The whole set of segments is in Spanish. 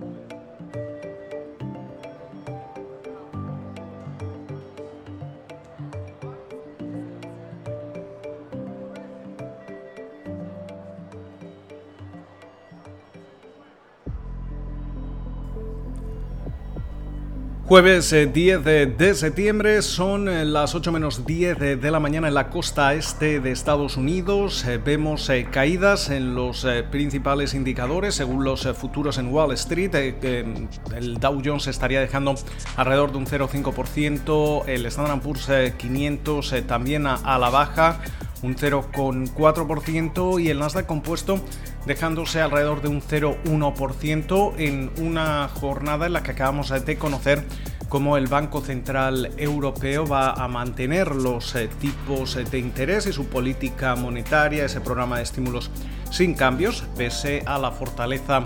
Thank you. Jueves 10 eh, de, septiembre son eh, las 8 menos 10 de, la mañana en la costa este de Estados Unidos. Eh, vemos caídas en los principales indicadores según los futuros en Wall Street. el Dow Jones estaría dejando alrededor de un 0,5%, el Standard Poor's 500 también a la baja un 0,4% y el Nasdaq compuesto dejándose alrededor de un 0,1% en una jornada en la que acabamos de conocer cómo el Banco Central Europeo va a mantener los eh, tipos de interés y su política monetaria, ese programa de estímulos sin cambios, pese a la fortaleza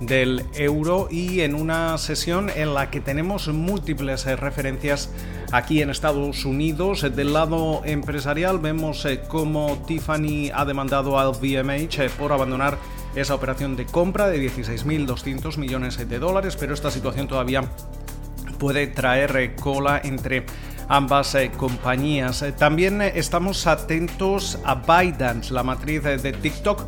del euro y en una sesión en la que tenemos múltiples eh, referencias aquí en Estados Unidos. Del lado empresarial vemos eh, cómo Tiffany ha demandado al eh, por abandonar esa operación de compra de 16.200 millones de dólares, pero esta situación todavía puede traer cola entre ambas compañías. También estamos atentos a ByteDance, la matriz de TikTok,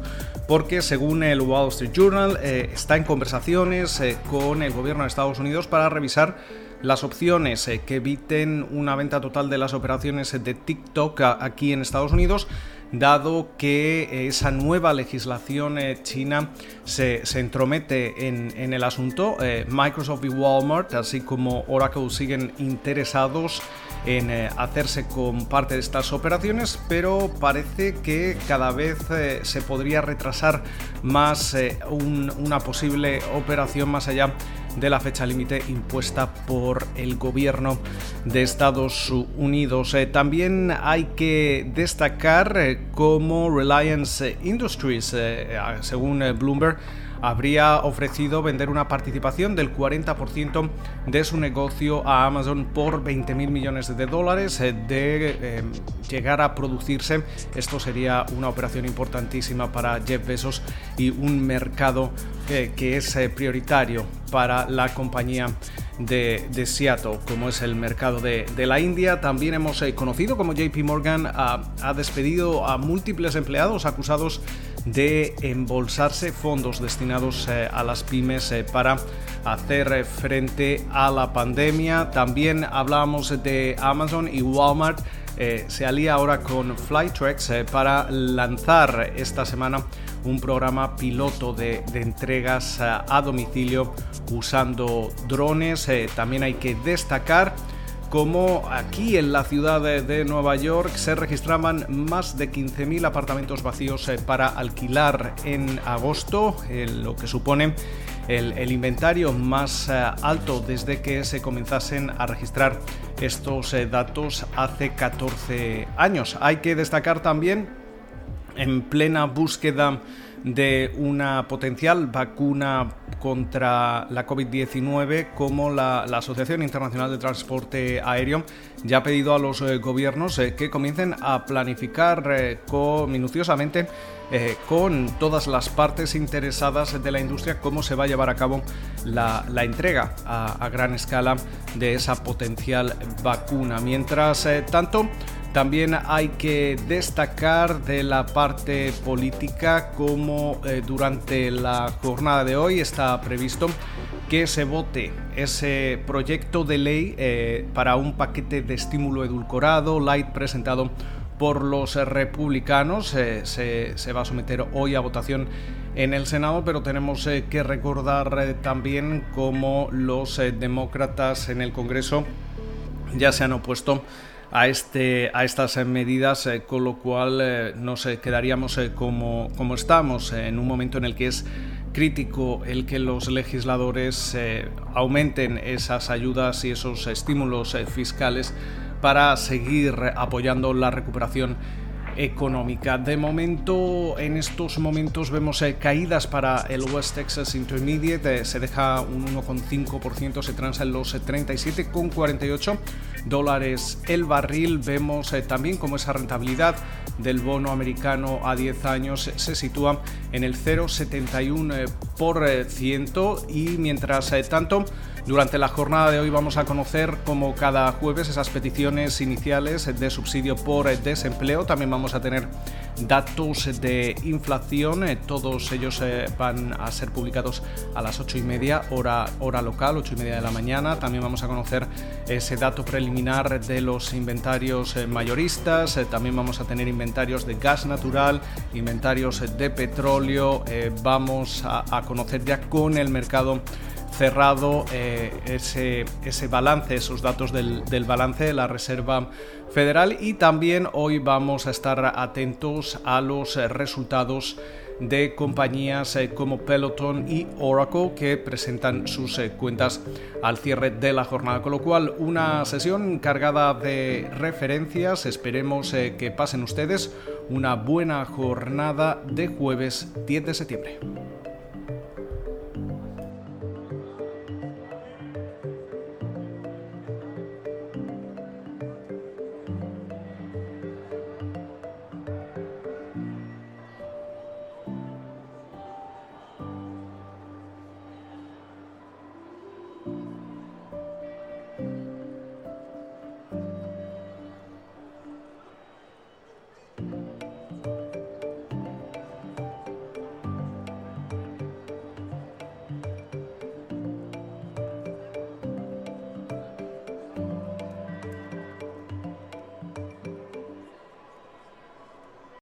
porque según el Wall Street Journal eh, está en conversaciones eh, con el gobierno de Estados Unidos para revisar las opciones eh, que eviten una venta total de las operaciones de TikTok aquí en Estados Unidos dado que esa nueva legislación china se, entromete en, el asunto. Microsoft y Walmart, así como Oracle, siguen interesados en eh, hacerse con parte de estas operaciones, pero parece que cada vez eh, se podría retrasar más eh, una posible operación más allá de la fecha límite impuesta por el gobierno de Estados Unidos. también hay que destacar cómo Reliance Industries, según Bloomberg, habría ofrecido vender una participación del 40% de su negocio a Amazon por 20 mil millones de dólares. Eh, de eh, llegar a producirse, esto sería una operación importantísima para Jeff Bezos y un mercado eh, que es prioritario para la compañía de, Seattle, como es el mercado de, la India. También hemos conocido como JP Morgan ha despedido a múltiples empleados acusados de embolsarse fondos destinados eh, a las pymes eh, para hacer eh, frente a la pandemia. También hablamos de Amazon y Walmart. se alía ahora con Flytrex para lanzar esta semana un programa piloto de, entregas a domicilio usando drones. también hay que destacar como aquí en la ciudad de, Nueva York se registraban más de 15.000 apartamentos vacíos eh, para alquilar en agosto, lo que supone el, inventario más eh, alto desde que se comenzasen a registrar estos eh, datos hace 14 años. Hay que destacar también en plena búsqueda de una potencial vacuna contra la COVID-19 como la, Asociación Internacional de Transporte Aéreo ya ha pedido a los eh, gobiernos eh, que comiencen a planificar eh, minuciosamente con todas las partes interesadas de la industria cómo se va a llevar a cabo la, entrega a, a, gran escala de esa potencial vacuna. Mientras tanto, también hay que destacar de la parte política como eh, durante la jornada de hoy está previsto que se vote ese proyecto de ley eh, para un paquete de estímulo edulcorado, light, presentado por los republicanos. Eh, se, se, va a someter hoy a votación en el Senado, pero tenemos que recordar también cómo los demócratas en el Congreso ya se han opuesto a, este, a estas medidas, eh, con lo cual eh, nos quedaríamos eh, como, como estamos, en un momento en el que es crítico el que los legisladores aumenten esas ayudas y esos estímulos fiscales para seguir apoyando la recuperación económica. De momento, en estos momentos vemos eh, caídas para el West Texas Intermediate, eh, se deja un 1,5%, se transa en los 37,48 eh, dólares el barril. Vemos también como esa rentabilidad del bono americano a 10 años se sitúa en el 0,71% y mientras tanto durante la jornada de hoy vamos a conocer como cada jueves esas peticiones iniciales de subsidio por desempleo. También vamos a tener datos de inflación. Todos ellos van a ser publicados a las 8 y media hora, hora local, 8 y media de la mañana. También vamos a conocer ese dato preliminar de los inventarios mayoristas. También vamos a tener inventarios de gas natural, inventarios de petróleo. Vamos a conocer ya con el mercado cerrado eh, ese, ese, balance, esos datos del, balance de la Reserva Federal. Y también hoy vamos a estar atentos a los resultados de compañías eh, como Peloton y Oracle que presentan sus eh, cuentas al cierre de la jornada, con lo cual una sesión cargada de referencias, esperemos que pasen ustedes una buena jornada de jueves 10 de septiembre.